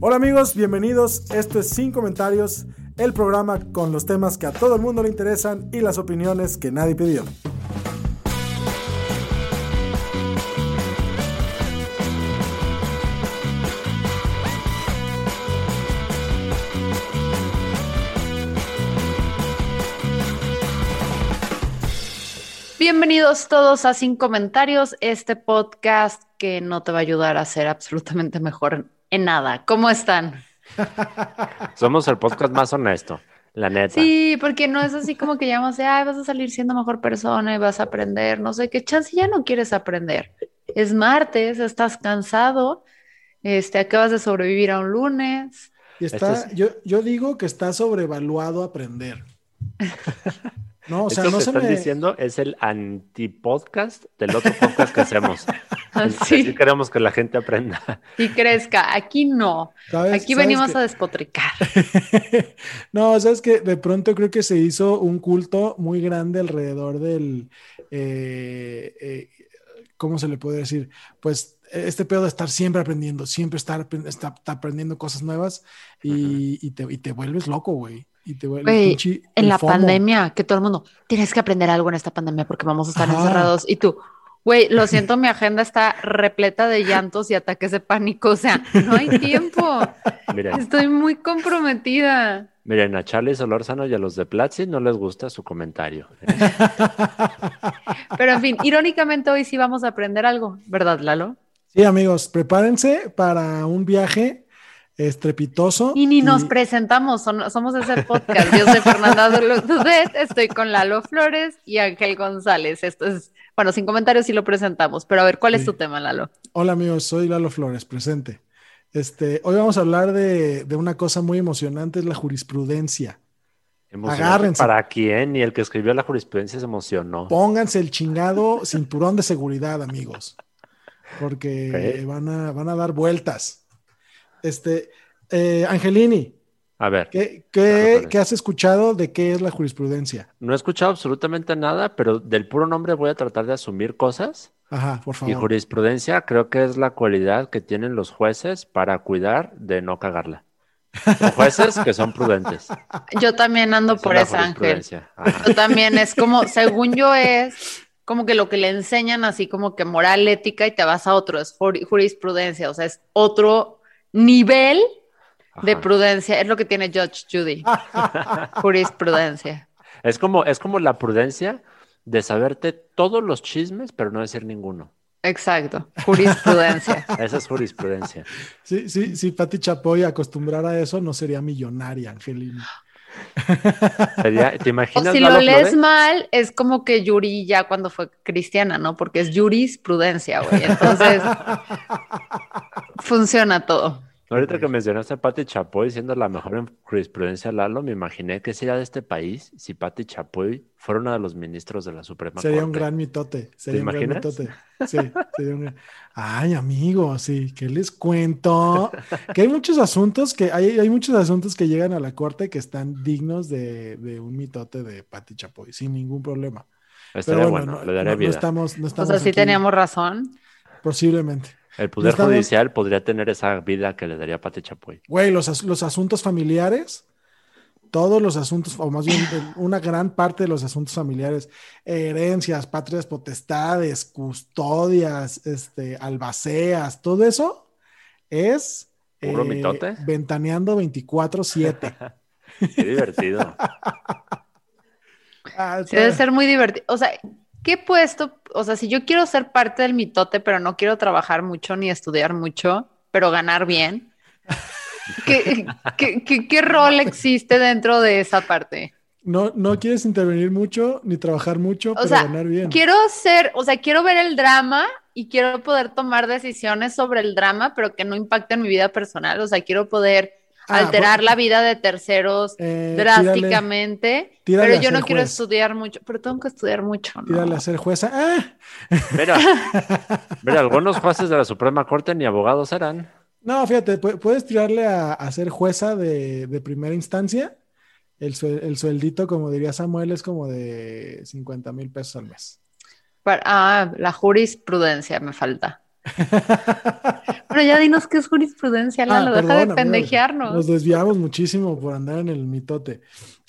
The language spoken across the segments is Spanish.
Hola amigos, bienvenidos. Esto es Sin Comentarios, el programa con los temas que a todo el mundo le interesan y las opiniones que nadie pidió. Bienvenidos todos a Sin Comentarios, este podcast que no te va a ayudar a ser absolutamente mejor en nada. ¿Cómo están? Somos el podcast más honesto, la neta. Sí, porque no es así como que llamamos de, ay, vas a salir siendo mejor persona y vas a aprender, no sé qué chance, ya no quieres aprender. Es martes, estás cansado, este, acabas de sobrevivir a un lunes. Y está, Esto es- yo, yo digo que está sobrevaluado aprender. No, o sea, Esto no que se estás me... diciendo es el antipodcast del otro podcast que hacemos. El que Sí. queremos que la gente aprenda. Y crezca, aquí no, ¿sabes- aquí sabes venimos que- a despotricar. no, sabes que de pronto creo que se hizo un culto muy grande alrededor del, eh, eh, ¿cómo se le puede decir? Pues este pedo de estar siempre aprendiendo, siempre estar, apren- estar- estar aprendiendo cosas nuevas y, y te, y te vuelves loco, güey. Y te Güey, pinche- En el la FOMO. pandemia, que todo el mundo, tienes que aprender algo en esta pandemia porque vamos a estar Ajá. encerrados. Y tú, güey, lo siento, mi agenda está repleta de llantos y ataques de pánico. O sea, no hay tiempo. Miren, Estoy muy comprometida. miren, a Charlie Solórzano y a los de Platzi no les gusta su comentario. Pero en fin, irónicamente hoy sí vamos a aprender algo, ¿verdad, Lalo? Sí, amigos, prepárense para un viaje estrepitoso. Y ni nos presentamos, son- somos ese podcast. Yo soy Fernanda Dudet, estoy con Lalo Flores y Ángel González. Esto es, bueno, sin comentarios sí lo presentamos, pero a ver, ¿cuál es tu tema, Lalo? Hola amigos, soy Lalo Flores, presente. Este, hoy vamos a hablar de, de una cosa muy emocionante, es la jurisprudencia. Agárrense. ¿Para quién? Y el que escribió la jurisprudencia se emocionó. Pónganse el chingado cinturón de seguridad, amigos, porque van, a, van a dar vueltas. Este, eh, Angelini, A ver, ¿qué, qué, qué has escuchado de qué es la jurisprudencia? no he escuchado absolutamente nada, pero del puro nombre voy a tratar de asumir cosas. Ajá, por Y favor. jurisprudencia creo que es la cualidad que tienen los jueces para cuidar de no cagarla. Los jueces que son prudentes. Yo también ando por esa, Ángel. Ajá. Yo también es como, según yo es como que lo que le enseñan así como que moral, ética y te vas a otro, es juri- jurisprudencia, o sea, es otro nivel de prudencia, es lo que tiene Judge Judy, jurisprudencia. Es como, es como la prudencia de saberte todos los chismes, pero no decir ninguno. Exacto, jurisprudencia. Esa es jurisprudencia. Sí, sí, si Pati Chapoy acostumbrara a eso, no sería millonaria, Angelini. Sería- ¿te O imaginas si Lalo lo lees Flores? mal, es como que Yuri ya cuando fue cristiana, ¿no? Porque es jurisprudencia, güey. Entonces, funciona todo. Ahorita que mencionaste a Pati Chapoy siendo la mejor en jurisprudencia, Lalo, me imaginé que sería de este país si Pati Chapoy fuera uno de los ministros de la Suprema Sería un Corte. gran mitote. Sería un gran imaginas? mitote. Sí, sería un gran- Ay, amigo, sí, ¿qué les cuento? Que hay muchos asuntos que hay, hay muchos asuntos que llegan a la corte que están dignos de, de un mitote de Pati Chapoy, sin ningún problema. Estaría Pero bueno, bueno, le no, daría no- no vida. estamos, no O estamos sea, sí aquí, teníamos razón. Posiblemente. El Poder estamos- Judicial podría tener esa vida que le daría Pati Chapoy. Güey, los, as- los asuntos familiares, todos los asuntos, o más bien una gran parte de los asuntos familiares, herencias, patrias potestades, custodias, este, albaceas, todo eso es eh, ¿Puro mitote? ventaneando 24-7. Qué divertido. Ah, debe ser muy divertido. O sea, ¿qué puesto? O sea, si yo quiero ser parte del mitote, pero no quiero trabajar mucho ni estudiar mucho, pero ganar bien, ¿qué, qué, qué- qué rol existe dentro de esa parte? No, no quieres intervenir mucho ni trabajar mucho O para sea, ganar bien. quiero ser, o sea, quiero ver el drama y quiero poder tomar decisiones sobre el drama, pero que no impacten mi vida personal. O sea, quiero poder Ah, alterar la vida de terceros Eh, drásticamente. tírale pero yo no quiero juez. estudiar mucho, pero tengo que estudiar mucho, ¿no? Tírale a ser jueza. ¡Ah! Mira, mira, algunos jueces de la Suprema Corte ni abogados eran. No, fíjate, pu- puedes tirarle a, a ser jueza de, de primera instancia. El, sue- el sueldito, como diría Samuel, es como de 50 mil pesos al mes. Para- ah, la jurisprudencia me falta. Pero ya dinos qué es jurisprudencia, Lalo, Ah, deja perdón, de amigos, pendejearnos. Nos desviamos muchísimo por andar en el mitote.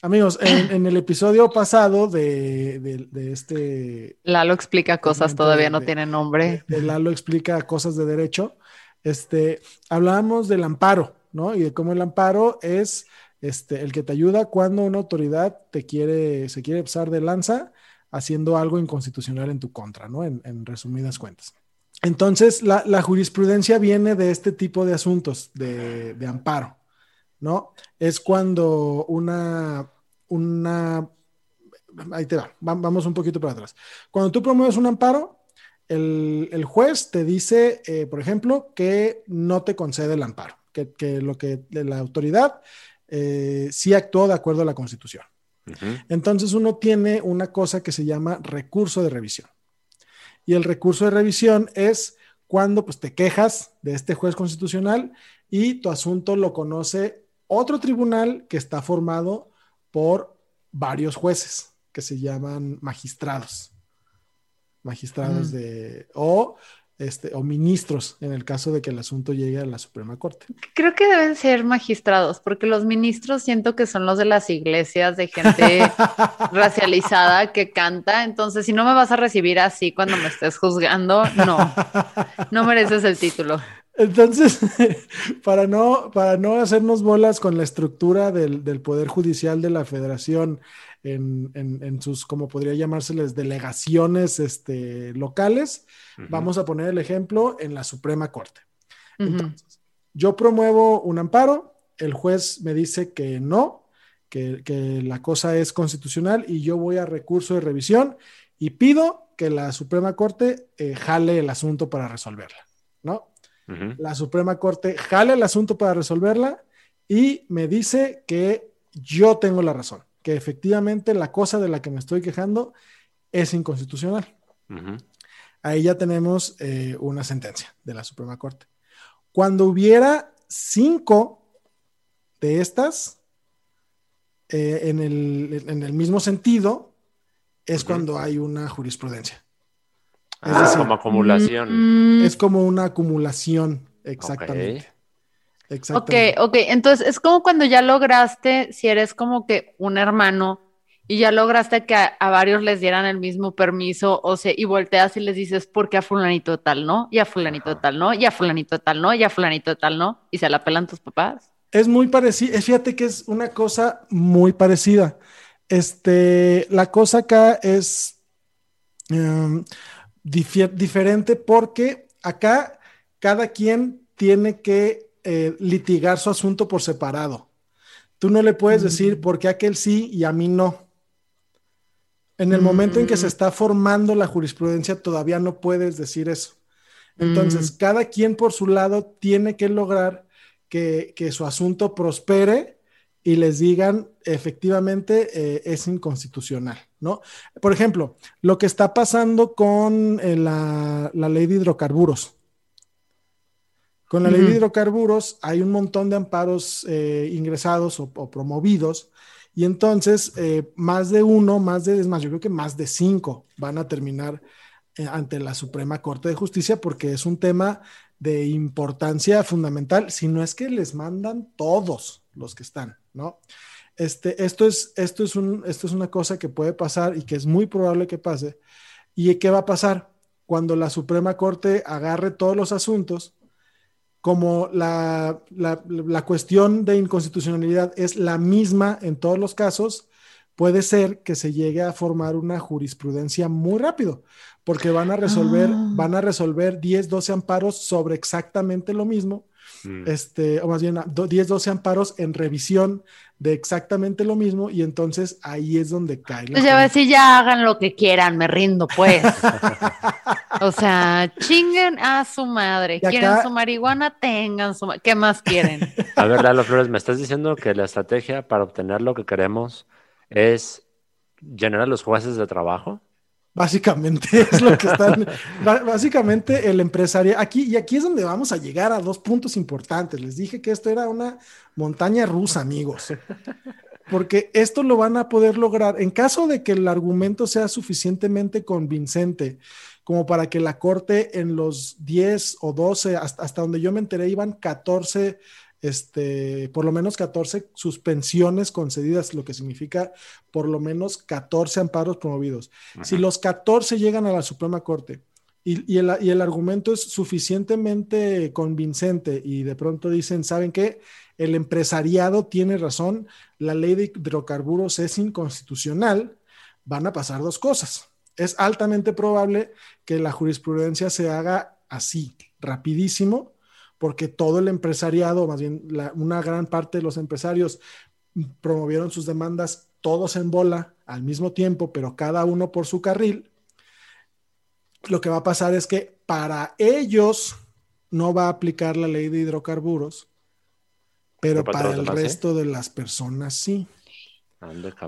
Amigos, en, en el episodio pasado de, de- de este Lalo explica cosas, todavía de- no tiene nombre. de Lalo explica cosas de derecho, este, hablábamos del amparo, ¿no? Y de cómo el amparo es este, el que te ayuda cuando una autoridad te quiere, se quiere pasar de lanza haciendo algo inconstitucional en tu contra, ¿no? En, en resumidas cuentas. Entonces, la, la jurisprudencia viene de este tipo de asuntos, de, de amparo, ¿no? Es cuando una, una, ahí te va, va- vamos un poquito para atrás. Cuando tú promueves un amparo, el, el juez te dice, eh, por ejemplo, que no te concede el amparo, que, que lo que la autoridad eh, sí actuó de acuerdo a la Constitución. Entonces uno tiene una cosa que se llama recurso de revisión. Y el recurso de revisión es cuando pues, te quejas de este juez constitucional y tu asunto lo conoce otro tribunal que está formado por varios jueces que se llaman magistrados. Magistrados de... o, este, o ministros en el caso de que el asunto llegue a la Suprema Corte. Creo que deben ser magistrados, porque los ministros siento que son los de las iglesias de gente racializada que canta. Entonces, si no me vas a recibir así cuando me estés juzgando, no, no mereces el título. Entonces, para no, para no hacernos bolas con la estructura del, del Poder Judicial de la Federación en, en- en sus, como podría llamárseles, delegaciones este, locales, vamos a poner el ejemplo en la Suprema Corte. Entonces, yo promuevo un amparo, el juez me dice que no, que, que la cosa es constitucional y yo voy a recurso de revisión y pido que la Suprema Corte eh, jale el asunto para resolverla, ¿no? La Suprema Corte jala el asunto para resolverla y me dice que yo tengo la razón, que efectivamente la cosa de la que me estoy quejando es inconstitucional. Ahí ya tenemos eh, una sentencia de la Suprema Corte. Cuando hubiera cinco de estas eh, en, el, en el mismo sentido, es cuando hay una jurisprudencia. Es Ah, decir, como acumulación. Es como una acumulación, exactamente. Ok, ok. Entonces es como cuando ya lograste, si eres como que un hermano y ya lograste que a, a varios les dieran el mismo permiso, o sea, y volteas y les dices, ¿por qué a fulanito tal no? Y a fulanito Ajá. tal no, y a fulanito tal no, y a fulanito tal no, y se la pelan tus papás. Es muy parecido, fíjate que es una cosa muy parecida. Este, la cosa acá es em, diferente porque acá cada quien tiene que eh, litigar su asunto por separado. Tú no le puedes decir por qué aquel sí y a mí no. En el momento en que se está formando la jurisprudencia, todavía no puedes decir eso. Entonces, cada quien por su lado tiene que lograr que, que su asunto prospere y les digan efectivamente eh, es inconstitucional, ¿no? Por ejemplo, lo que está pasando con eh, la, la ley de hidrocarburos. Con la ley de hidrocarburos hay un montón de amparos eh, ingresados o, o promovidos y entonces eh, más de uno, más de, es más, yo creo que más de cinco van a terminar eh, ante la Suprema Corte de Justicia porque es un tema de importancia fundamental, si no es que les mandan todos los que están, ¿no? Este, esto, es, esto, es un, esto es una cosa que puede pasar y que es muy probable que pase. ¿Y qué va a pasar? Cuando la Suprema Corte agarre todos los asuntos, como la, la, la cuestión de inconstitucionalidad es la misma en todos los casos, puede ser que se llegue a formar una jurisprudencia muy rápido, porque van a resolver, Ah. van a resolver 10, 12 amparos sobre exactamente lo mismo. Mm. este, o más bien do- 10, 12 amparos en revisión de exactamente lo mismo y entonces ahí es donde cae. la Pues ya decir, ya hagan lo que quieran, me rindo, pues. o sea, chinguen a su madre. Acá- ¿Quieren su marihuana? Tengan su ¿Qué más quieren? A ver, Lalo Flores, ¿me estás diciendo que la estrategia para obtener lo que queremos es llenar a los jueces de trabajo? Básicamente es lo que están. Básicamente el empresario. Aquí, y aquí es donde vamos a llegar a dos puntos importantes. Les dije que esto era una montaña rusa, amigos. Porque esto lo van a poder lograr en caso de que el argumento sea suficientemente convincente como para que la corte en los 10 o 12, hasta, hasta donde yo me enteré, iban 14, este, por lo menos 14 suspensiones concedidas, lo que significa por lo menos 14 amparos promovidos. Si los 14 llegan a la Suprema Corte y, y el, y el argumento es suficientemente convincente y de pronto dicen, ¿saben qué? El empresariado tiene razón, la ley de hidrocarburos es inconstitucional, van a pasar dos cosas. Es altamente probable que la jurisprudencia se haga así, rapidísimo, porque todo el empresariado, más bien la- una gran parte de los empresarios promovieron sus demandas todos en bola al mismo tiempo, pero cada uno por su carril. Lo que va a pasar es que para ellos no va a aplicar la ley de hidrocarburos, pero Pero para el demás, ¿sí? resto de las personas sí.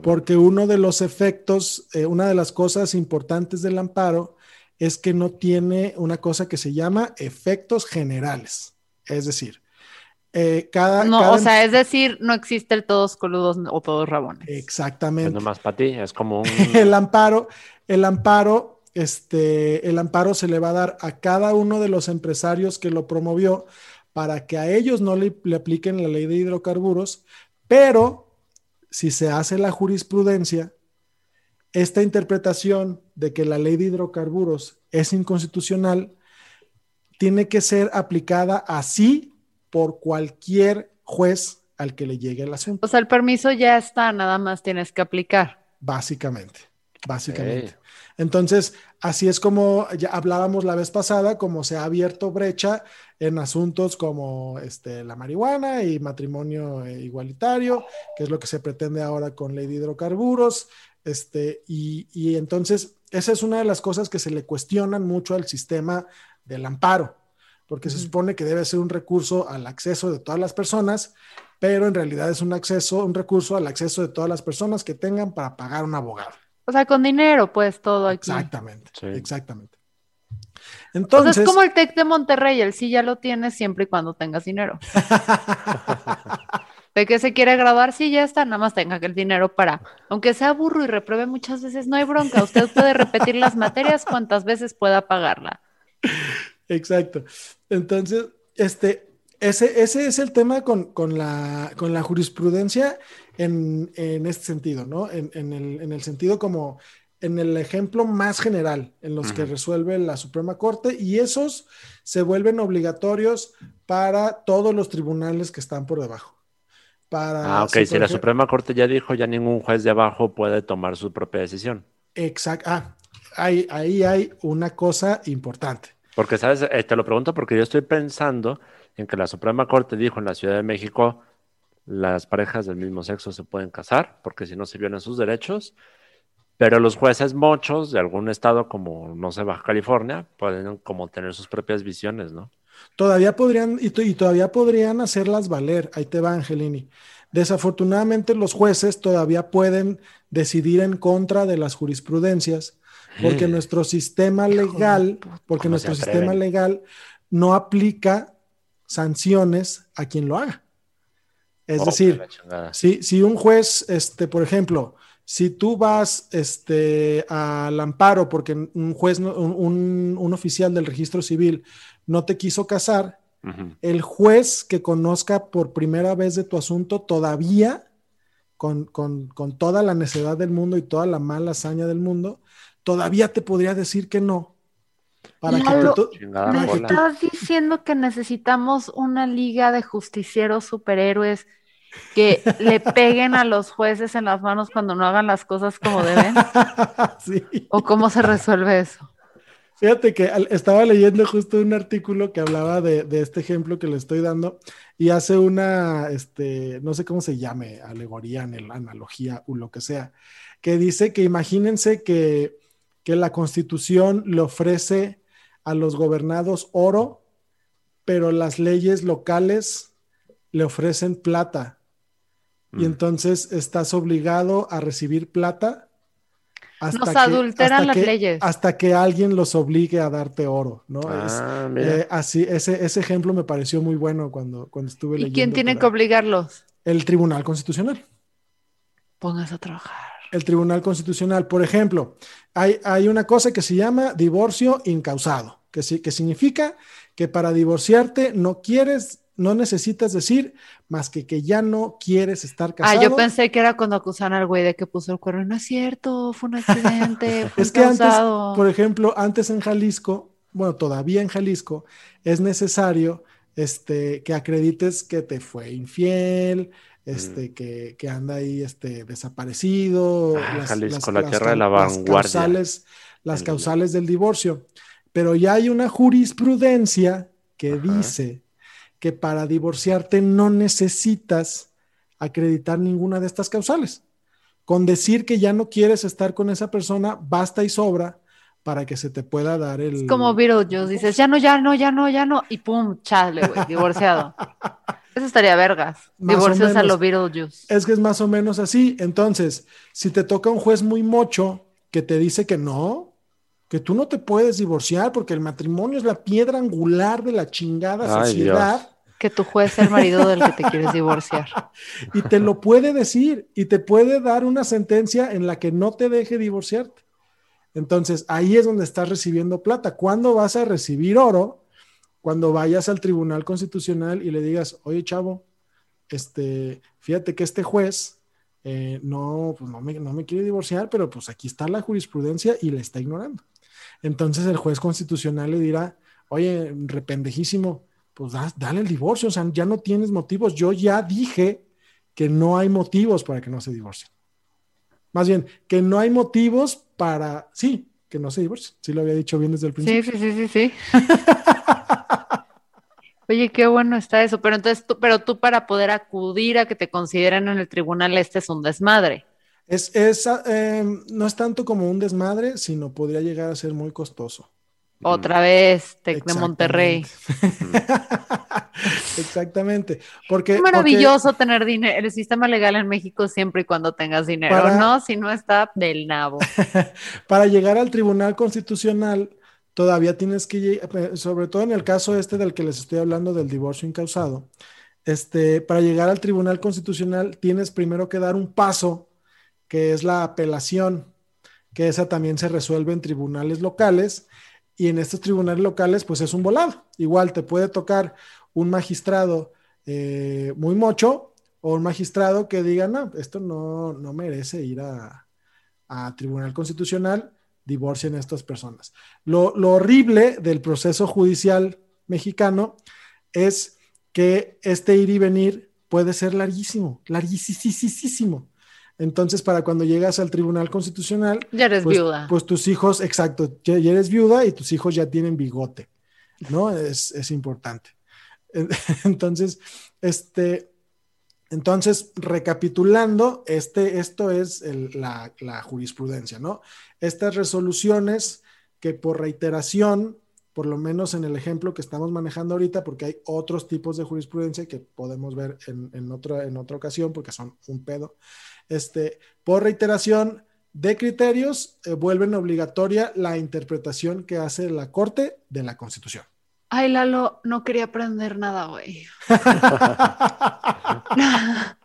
Porque uno de los efectos, eh, una de las cosas importantes del amparo es que no tiene una cosa que se llama efectos generales. Es decir, eh, cada, No, cada- o sea, es decir, no existe el todos coludos o todos rabones. Es exactamente. nomás para ti, es como un... el amparo, el amparo, este, el amparo se le va a dar a cada uno de los empresarios que lo promovió para que a ellos no le, le apliquen la ley de hidrocarburos, pero si se hace la jurisprudencia, esta interpretación de que la ley de hidrocarburos es inconstitucional tiene que ser aplicada así por cualquier juez al que le llegue el asunto, O sea, el permiso ya está, nada más tienes que aplicar. básicamente, básicamente. Entonces, así es como ya hablábamos la vez pasada, como se ha abierto brecha en asuntos como este, la marihuana y matrimonio igualitario, que es lo que se pretende ahora con ley de hidrocarburos. Este, y, y entonces, esa es una de las cosas que se le cuestionan mucho al sistema del amparo, porque se supone que debe ser un recurso al acceso de todas las personas, pero en realidad es un acceso, un recurso al acceso de todas las personas que tengan para pagar un abogado. O sea, con dinero, pues todo aquí. Exactamente, Sí. exactamente. O sea, Entonces, es como el TEC de Monterrey, el sí ya lo tienes siempre y cuando tengas dinero. De que se quiere graduar, sí, ya está, nada más tenga que el dinero para, aunque sea burro y repruebe muchas veces, no hay bronca, usted puede repetir las materias cuantas veces pueda pagarla. exacto. Entonces, este, ese, ese es el tema con, con la, con la jurisprudencia en, en este sentido, ¿no? En, en el, en el sentido como en el ejemplo más general en los que resuelve la Suprema Corte y esos se vuelven obligatorios para todos los tribunales que están por debajo. Para, Ah, ok, si la Suprema Corte ya dijo, ya ningún juez de abajo puede tomar su propia decisión. Exacto. Ah, ahí, ahí hay una cosa importante. Porque, ¿sabes? Eh, te lo pregunto porque yo estoy pensando en que la Suprema Corte dijo en la Ciudad de México, las parejas del mismo sexo se pueden casar, porque si no se violan sus derechos, pero los jueces mochos de algún estado como, no sé, Baja California, pueden como tener sus propias visiones, ¿no? Todavía podrían, y, y todavía podrían hacerlas valer. Ahí te va, Angelini. Desafortunadamente, los jueces todavía pueden decidir en contra de las jurisprudencias, porque nuestro sistema legal, porque ¿Cómo se nuestro sistema legal no aplica sanciones a quien lo haga. Es Oh, decir, si, si un juez, este, por ejemplo, si tú vas este, al amparo porque un juez, no- un, un- un oficial del registro civil no te quiso casar, el juez que conozca por primera vez de tu asunto todavía, con, con- con toda la necedad del mundo y toda la mala hazaña del mundo, todavía te podría decir que no. Para que Lalo, tú- Chingada ¿Me bola. estás diciendo que necesitamos una liga de justicieros superhéroes que le peguen a los jueces en las manos cuando no hagan las cosas como deben? sí. ¿O cómo se resuelve eso? Fíjate que estaba leyendo justo un artículo que hablaba de, de este ejemplo que le estoy dando y hace una, este, no sé cómo se llame, alegoría, anal- analogía o lo que sea, que dice que imagínense que, que la constitución le ofrece a los gobernados oro, pero las leyes locales le ofrecen plata. Y Mm. entonces estás obligado a recibir plata. Nos adulteran hasta las que- leyes. Hasta que alguien los obligue a darte oro, ¿no? Es, Ah, mira. eh, así, ese, ese ejemplo me pareció muy bueno cuando, cuando estuve ¿Y leyendo. quién tiene que obligarlos? El Tribunal Constitucional. Pónganse a trabajar. El Tribunal Constitucional. Por ejemplo, hay, hay una cosa que se llama divorcio incausado, que, sí, que significa que para divorciarte no quieres, no necesitas decir más que que ya no quieres estar Ah, casado. yo pensé que era cuando acusaban al güey de que puso el cuerno. No es cierto, fue un accidente, fue Es que antes, por ejemplo, antes en Jalisco, bueno, todavía en Jalisco, es necesario este, que acredites que te fue infiel, este, que, que anda ahí este, desaparecido. Ah, Jalisco, la las tierra de la cau- las vanguardia. causales, las El- causales del divorcio. Pero ya hay una jurisprudencia que Ajá. dice que para divorciarte no necesitas acreditar ninguna de estas causales. Con decir que ya no quieres estar con esa persona, basta y sobra para que se te pueda dar el... Es como Beetlejuice, dices, ya no, ya no, ya no, ya no, y pum, chale, güey, divorciado. Eso estaría vergas. Divorcios a menos. lo Beetlejuice. Es que es más o menos así. Entonces, si te toca un juez muy mocho que te dice que no, que tú no te puedes divorciar porque el matrimonio es la piedra angular de la chingada Ay, sociedad Que tu juez sea el marido del que te quieres divorciar. y te lo puede decir y te puede dar una sentencia en la que no te deje divorciarte. Entonces, ahí es donde estás recibiendo plata. ¿Cuándo vas a recibir oro? Cuando vayas al Tribunal Constitucional y le digas, oye, chavo, este, fíjate que este juez eh, no, pues no, me, no me quiere divorciar, pero pues aquí está la jurisprudencia y le está ignorando. Entonces el juez constitucional le dirá, oye, rependejísimo, pues da- dale el divorcio, o sea, ya no tienes motivos. Yo ya dije que no hay motivos para que no se divorcien. Más bien, que no hay motivos para, sí, que no se divorcien. Sí lo había dicho bien desde el Sí, principio. sí, sí, sí, sí. Oye, qué bueno está eso. Pero entonces, tú, pero tú para poder acudir a que te consideren en el tribunal, este es un desmadre. Es, es, eh, no es tanto como un desmadre, sino podría llegar a ser muy costoso. Otra vez, Tec de Monterrey. Exactamente. Porque, Es maravilloso tener dinero, el sistema legal en México siempre y cuando tengas dinero, Para- ¿no? Si no está del nabo. para llegar al Tribunal Constitucional todavía tienes que, lle- sobre todo en el caso este del que les estoy hablando del divorcio incausado, este, para llegar al Tribunal Constitucional tienes primero que dar un paso, que es la apelación, que esa también se resuelve en tribunales locales y en estos tribunales locales pues es un volado. Igual te puede tocar un magistrado eh, muy mocho o un magistrado que diga, no, esto no, no merece ir a Tribunal Constitucional, divorcien a estas personas. Lo, lo horrible del proceso judicial mexicano es que este ir y venir puede ser larguísimo, larguísimo. Entonces, para cuando llegas al Tribunal Constitucional, Ya eres pues, viuda. pues tus hijos, exacto, ya, ya eres viuda y tus hijos ya tienen bigote, ¿no? Es, es importante. Entonces, este, entonces, recapitulando, este, esto es la, jurisprudencia, ¿no? Estas resoluciones que por reiteración, por lo menos en el ejemplo que estamos manejando ahorita, porque hay otros tipos de jurisprudencia que podemos ver en, en otra, en otra ocasión, porque son un pedo, este, por reiteración de criterios, eh, vuelven obligatoria la interpretación que hace la Corte de la Constitución. Ay, Lalo, no quería aprender nada, güey.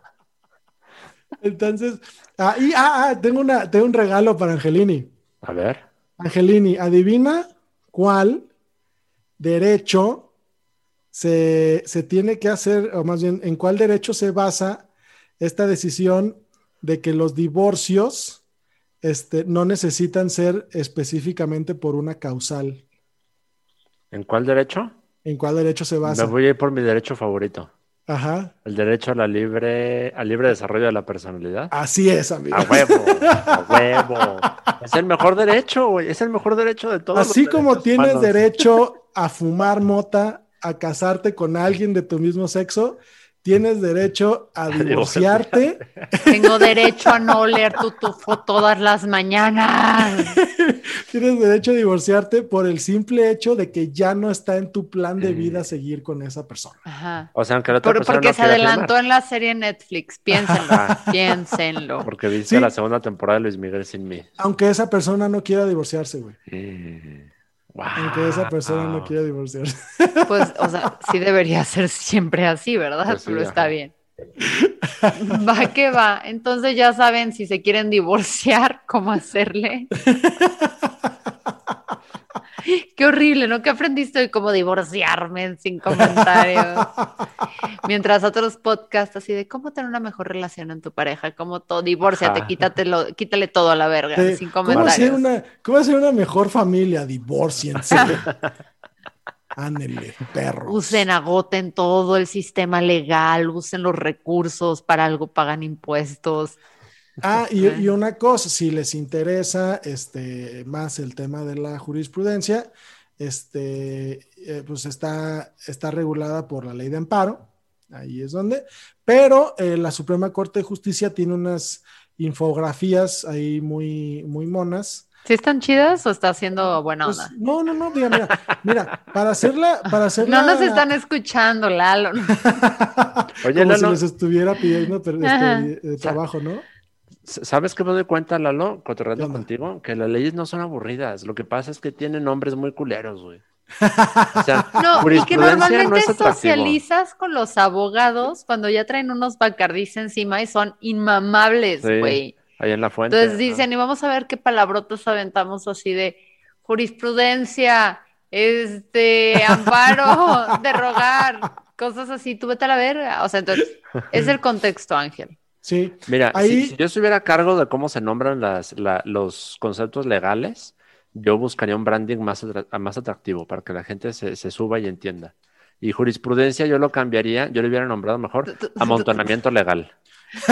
Entonces, ah, y, ah, ah, tengo, una, tengo un regalo para Angelini. A ver. Angelini, adivina cuál derecho se, se tiene que hacer, o más bien, en cuál derecho se basa esta decisión de que los divorcios este, no necesitan ser específicamente por una causal. ¿En cuál derecho? ¿En cuál derecho se Me basa? voy a ir por mi derecho favorito. Ajá. El derecho a la libre, al libre desarrollo de la personalidad. Así es, amigo. A huevo, a huevo. Es el mejor derecho, güey. Es el mejor derecho de todos. Así los como tienes humanos. derecho a fumar mota, a casarte con alguien de tu mismo sexo, tienes derecho a divorciarte. Tengo derecho a no leer tu tufo todas las mañanas. tienes derecho a divorciarte por el simple hecho de que ya no está en tu plan de Mm. vida seguir con esa persona. Ajá. O sea, aunque la otra Por- persona porque no se adelantó firmar, en la serie Netflix. Piénsenlo, Ah. piénsenlo. Porque viste Sí. la segunda temporada de Luis Miguel sin mí. Aunque esa persona no quiera divorciarse, güey. Mm. Aunque esa persona no quiera divorciarse. Pues, o sea, sí debería ser siempre así, ¿verdad? Pues sí, Pero ajá. está bien. Va que va. Entonces ya saben si se quieren divorciar, cómo hacerle. Qué horrible, ¿no? ¿Qué aprendiste hoy? Cómo divorciarme sin comentarios. Mientras otros podcasts así de cómo tener una mejor relación en tu pareja, cómo todo, divórciate, quítatelo, quítale todo a la verga, sin ¿Cómo hacer, comentarios. una, ¿Cómo hacer una mejor familia? Divorciense. Ánele, perros. Usen, agoten todo el sistema legal, usen los recursos, para algo pagan impuestos. Ah, y, una cosa, si les interesa este, más el tema de la jurisprudencia, este, eh, pues está, está regulada por la ley de amparo, ahí es donde, pero eh, la Suprema Corte de Justicia tiene unas infografías ahí muy, muy monas. ¿Sí están chidas o está haciendo buena Pues, onda? no, no, no, mira, mira, mira, para hacerla, para hacerla. No nos están escuchando, Lalo. Oye, como si Lalo, les estuviera pidiendo este, eh, trabajo, ¿no? ¿Sabes qué me doy cuenta, Lalo, cotorreando contigo? Que las leyes no son aburridas. Lo que pasa es que tienen nombres muy culeros, güey. O sea, No, y que normalmente no es atractivo. socializas con los abogados cuando ya traen unos bacardís encima y son inmamables, Sí, güey. Ahí en la fuente. Entonces dicen, y vamos a ver qué palabrotas aventamos así de jurisprudencia, este, amparo, derogar, cosas así, tú vete a la verga. O sea, entonces, es el contexto, Ángel. Sí. Mira, si- Ahí- si, yo estuviera a cargo de cómo se nombran las, la- los conceptos legales, yo buscaría un branding más, atra- más atractivo para que la gente se, se suba y entienda. Y jurisprudencia yo lo cambiaría, yo le hubiera nombrado mejor amontonamiento legal.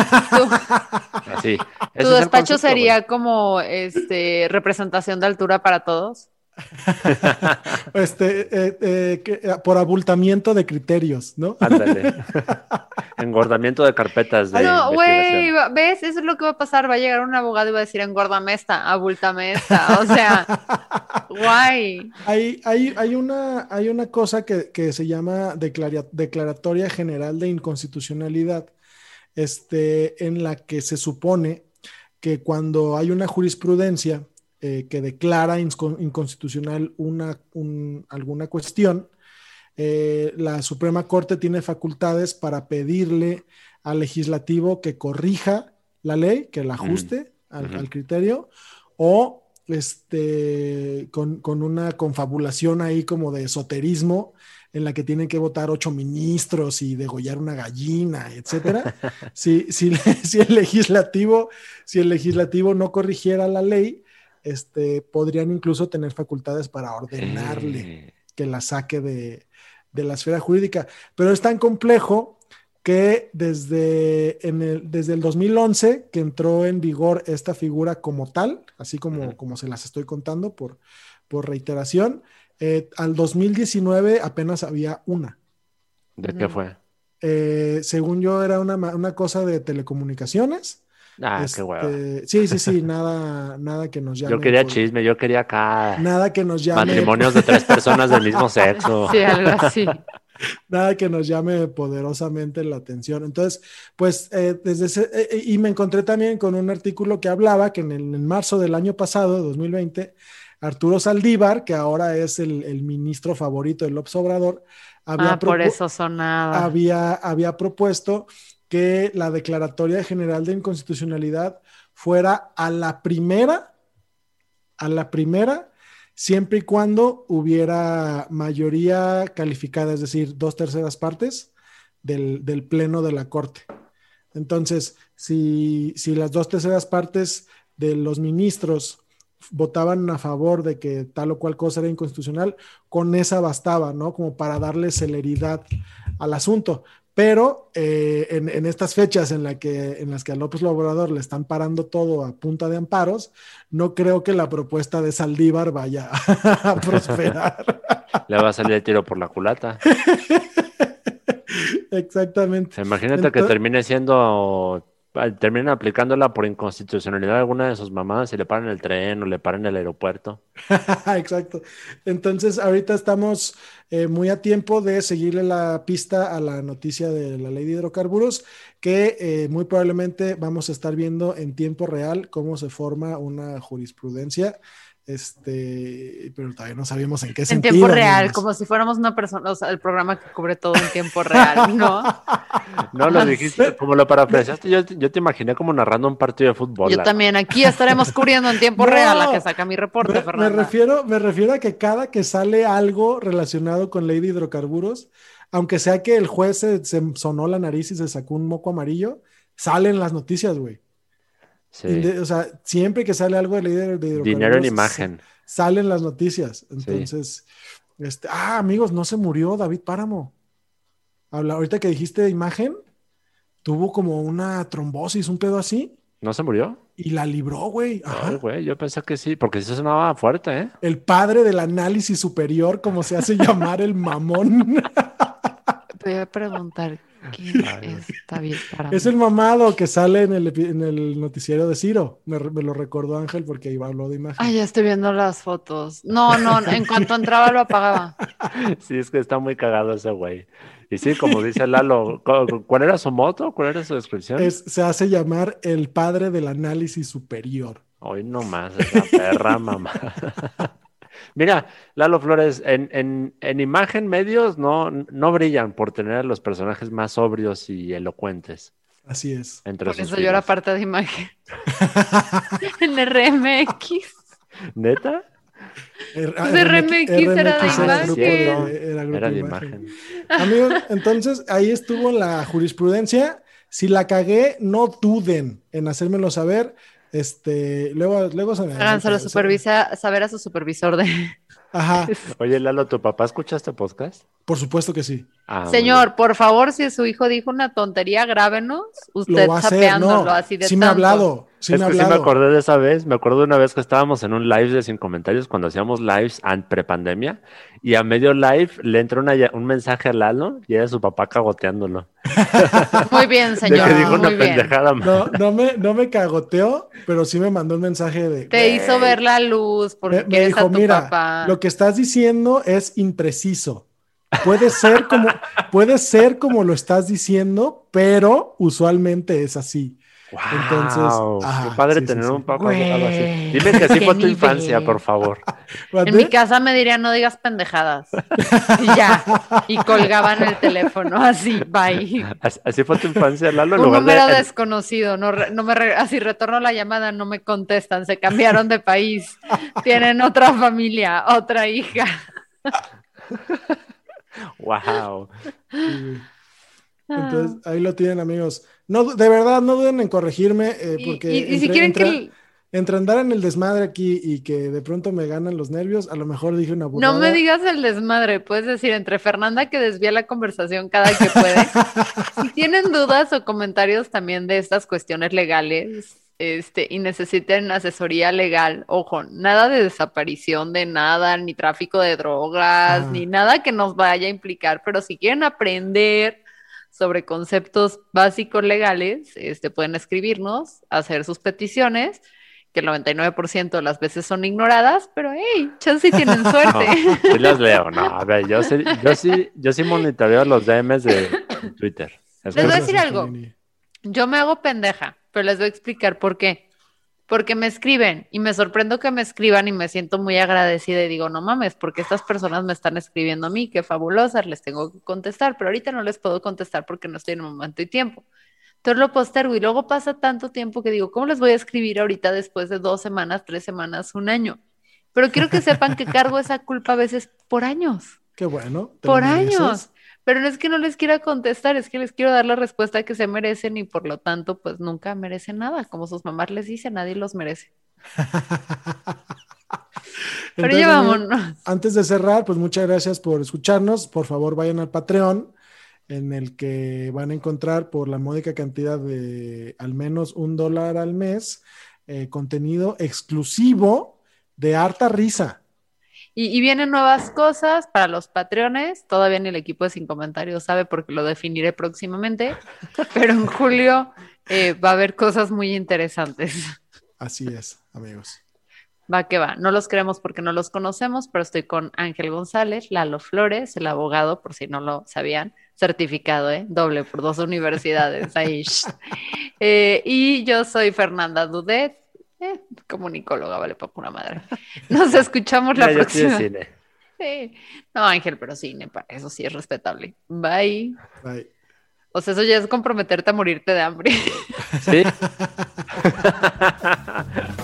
Así. Tu despacho concepto, sería como este representación de altura para todos. Este, eh, eh, que- eh, por abultamiento de criterios, ¿no? Ándale. Engordamiento de carpetas de no, güey, ¿ves? Eso es lo que va a pasar. Va a llegar un abogado y va a decir engórdame esta, abúltame esta. O sea, guay. Hay, hay, hay, una, hay una cosa que, que se llama declara- Declaratoria General de Inconstitucionalidad, este, en la que se supone que cuando hay una jurisprudencia eh, que declara inconstitucional una, un- alguna cuestión, eh, la Suprema Corte tiene facultades para pedirle al legislativo que corrija la ley, que la ajuste al, al criterio, o este, con, con una confabulación ahí como de esoterismo en la que tienen que votar ocho ministros y degollar una gallina, etcétera. si, si, si el legislativo, si el legislativo no corrigiera la ley, este, podrían incluso tener facultades para ordenarle Eh, que la saque de, de la esfera jurídica. Pero es tan complejo que desde, en el, desde el 2011, que entró en vigor esta figura como tal, así como, como se las estoy contando por, por reiteración, eh, al 2019 apenas había una. ¿De qué fue? Eh, según yo, era una, una cosa de telecomunicaciones. Ah, Este, qué hueva. Sí, sí, sí, nada, nada que nos llame. Yo quería por- chisme, yo quería acá Nada que nos llame. matrimonios de tres personas del mismo sexo. Sí, algo así. nada que nos llame poderosamente la atención. Entonces, pues, eh, desde ese, eh, eh, y me encontré también con un artículo que hablaba que en, el, en marzo del año pasado, 2020, Arturo Saldívar, que ahora es el, el ministro favorito del López Obrador, había, Ah, por propu- eso sonaba. había, había propuesto que la Declaratoria General de Inconstitucionalidad fuera a la primera, a la primera, siempre y cuando hubiera mayoría calificada, es decir, dos terceras partes del, pleno de la Corte. Entonces, si, si las dos terceras partes de los ministros votaban a favor de que tal o cual cosa era inconstitucional, con esa bastaba, ¿no? Como para darle celeridad al asunto. Pero eh, en, en estas fechas en, la que, en las que a López Obrador le están parando todo a punta de amparos, no creo que la propuesta de Saldívar vaya a prosperar. Le va a salir el tiro por la culata. Exactamente. Imagínate que Entonces- termine siendo, terminen aplicándola por inconstitucionalidad alguna de sus mamás y le paran el tren o le paran el aeropuerto. Exacto. Entonces, ahorita estamos eh, muy a tiempo de seguirle la pista a la noticia de la ley de hidrocarburos, que eh, muy probablemente vamos a estar viendo en tiempo real cómo se forma una jurisprudencia. Este, pero todavía no sabemos en qué En sentido. tiempo real, como si fuéramos una persona, o sea, el programa que cubre todo en tiempo real, ¿no? No lo dijiste, como lo parafraseaste, yo, yo te imaginé como narrando un partido de fútbol. Yo también aquí estaremos cubriendo en tiempo No. real la que saca mi reporte, Me, me refiero, me refiero a que cada que sale algo relacionado con ley de hidrocarburos, aunque sea que el juez se, se sonó la nariz y se sacó un moco amarillo, salen las noticias, güey. Sí. O sea, siempre que sale algo de ley de, de Dinero en imagen. Salen las noticias. Entonces, este, ah, amigos, no se murió David Páramo. Habla, ahorita que dijiste imagen, tuvo como una trombosis, un pedo así, ¿No se murió? y la libró, güey. Ay, güey, yo pensé que sí, porque sí sonaba fuerte, ¿eh? El padre del análisis superior, como se hace llamar el mamón. Te voy a preguntar es el mamado que sale en el, en el noticiero de Ciro. Me, lo recordó Ángel porque iba habló de imagen. Ay, ya estoy viendo las fotos. No, no, en cuanto entraba lo apagaba. Sí, es que está muy cagado ese güey. Y sí, como dice Lalo, ¿cu- ¿cuál era su moto? ¿Cuál era su descripción? Es- se hace llamar el padre del análisis superior. Hoy no más, esa perra mamá. Mira, Lalo Flores, en, en, en imagen medios no, no brillan por tener a los personajes más sobrios y elocuentes Así es. entre Por eso yo era parte de imagen. en RMX. ¿Neta? Er- Pues RMX era de imagen. era grupo Era de imagen. imagen. Amigos, entonces ahí estuvo la jurisprudencia. Si la cagué, no duden en hacérmelo saber. Este, luego, luego se me Háganselo se- supervisa, saber a su supervisor de. Ajá, Oye, Lalo, ¿tu papá escucha este podcast? por supuesto que sí. Ah, Señor, por favor, si su hijo dijo una tontería, grábenos. Usted Lo va a hacer, sapeándolo no. así de Sí me ha hablado, sí es que sí me hablado. acordé de esa vez, me acuerdo de una vez que estábamos en un live de Sin Comentarios cuando hacíamos lives an prepandemia y a medio live le entró una un mensaje a Lalo y era su papá cagoteándolo. Muy bien, De señor. que dijo una muy bien. pendejada. No, no me, no me cagoteó, pero sí me mandó un mensaje de. Te hizo ver la luz porque Me, me quieres dijo, a tu mira, papá. lo que estás diciendo es impreciso. Puede ser como, puede ser como lo estás diciendo, pero usualmente es así. Entonces, Wow, ajá, qué padre sí, tener sí. un papá algo así. Dime que así fue tu infancia, por favor. En mi casa me dirían no digas pendejadas. Y ya. Y colgaban el teléfono así, bye. Así, así fue tu infancia, Lalo. En Un número de, desconocido, no, re- no me re- así retorno la llamada, no me contestan, se cambiaron de país, tienen otra familia, otra hija. Wow. Entonces, ahí lo tienen, amigos. No, de verdad, no duden en corregirme, eh, porque y, y si entre- quieren entre, que entre andar en el desmadre aquí y que de pronto me ganan los nervios, a lo mejor dije una burrada. no me digas el desmadre, puedes decir entre Fernanda que desvía la conversación cada que puede. si tienen dudas o comentarios también de estas cuestiones legales, este, y necesiten asesoría legal, ojo, nada de desaparición de nada, ni tráfico de drogas, Ah. ni nada que nos vaya a implicar, pero si quieren aprender sobre conceptos básicos legales, este, pueden escribirnos, hacer sus peticiones, que el 99% de las veces son ignoradas, pero hey, chance si tienen No, suerte. sí las leo. No, a ver, yo sí, yo sí, yo sí monitoreo los DMs de Twitter. Es Les voy a decir algo. Yo me hago pendeja, pero les voy a explicar por qué. Porque me escriben y me sorprendo que me escriban y me siento muy agradecida y digo, no mames, porque estas personas me están escribiendo a mí, qué fabulosas, les tengo que contestar, pero ahorita no les puedo contestar porque no estoy en un momento y tiempo. Entonces lo postergo y luego pasa tanto tiempo que digo, ¿cómo les voy a escribir ahorita después de dos semanas, tres semanas, un año? Pero quiero que sepan que cargo esa culpa a veces por años Qué bueno. por años. Pero no es que no les quiera contestar, es que les quiero dar la respuesta que se merecen y por lo tanto, pues nunca merecen nada. Como sus mamás les dicen, nadie los merece. Pero Entonces, ya vámonos. Antes de cerrar, pues muchas gracias por escucharnos. Por favor, vayan al Patreon. en el que van a encontrar por la módica cantidad de al menos un dólar al mes eh, contenido exclusivo de harta risa. Y, y, vienen nuevas cosas para los patreones. Todavía ni el equipo de Sin Comentarios sabe porque lo definiré próximamente. Pero en julio eh, va a haber cosas muy interesantes. Así es, amigos. Va que va. No los creemos porque no los conocemos, pero estoy con Ángel González, Lalo Flores, el abogado, por si no lo sabían, certificado, ¿eh? Doble por dos universidades. Ahí. Eh, y yo soy Fernanda Dudet, eh, comunicóloga, vale, para una madre. Nos escuchamos la próxima. Cine. Sí. No, Ángel, pero cine, para eso sí es respetable. Bye. Bye. O sea, eso ya es comprometerte a morirte de hambre. Sí.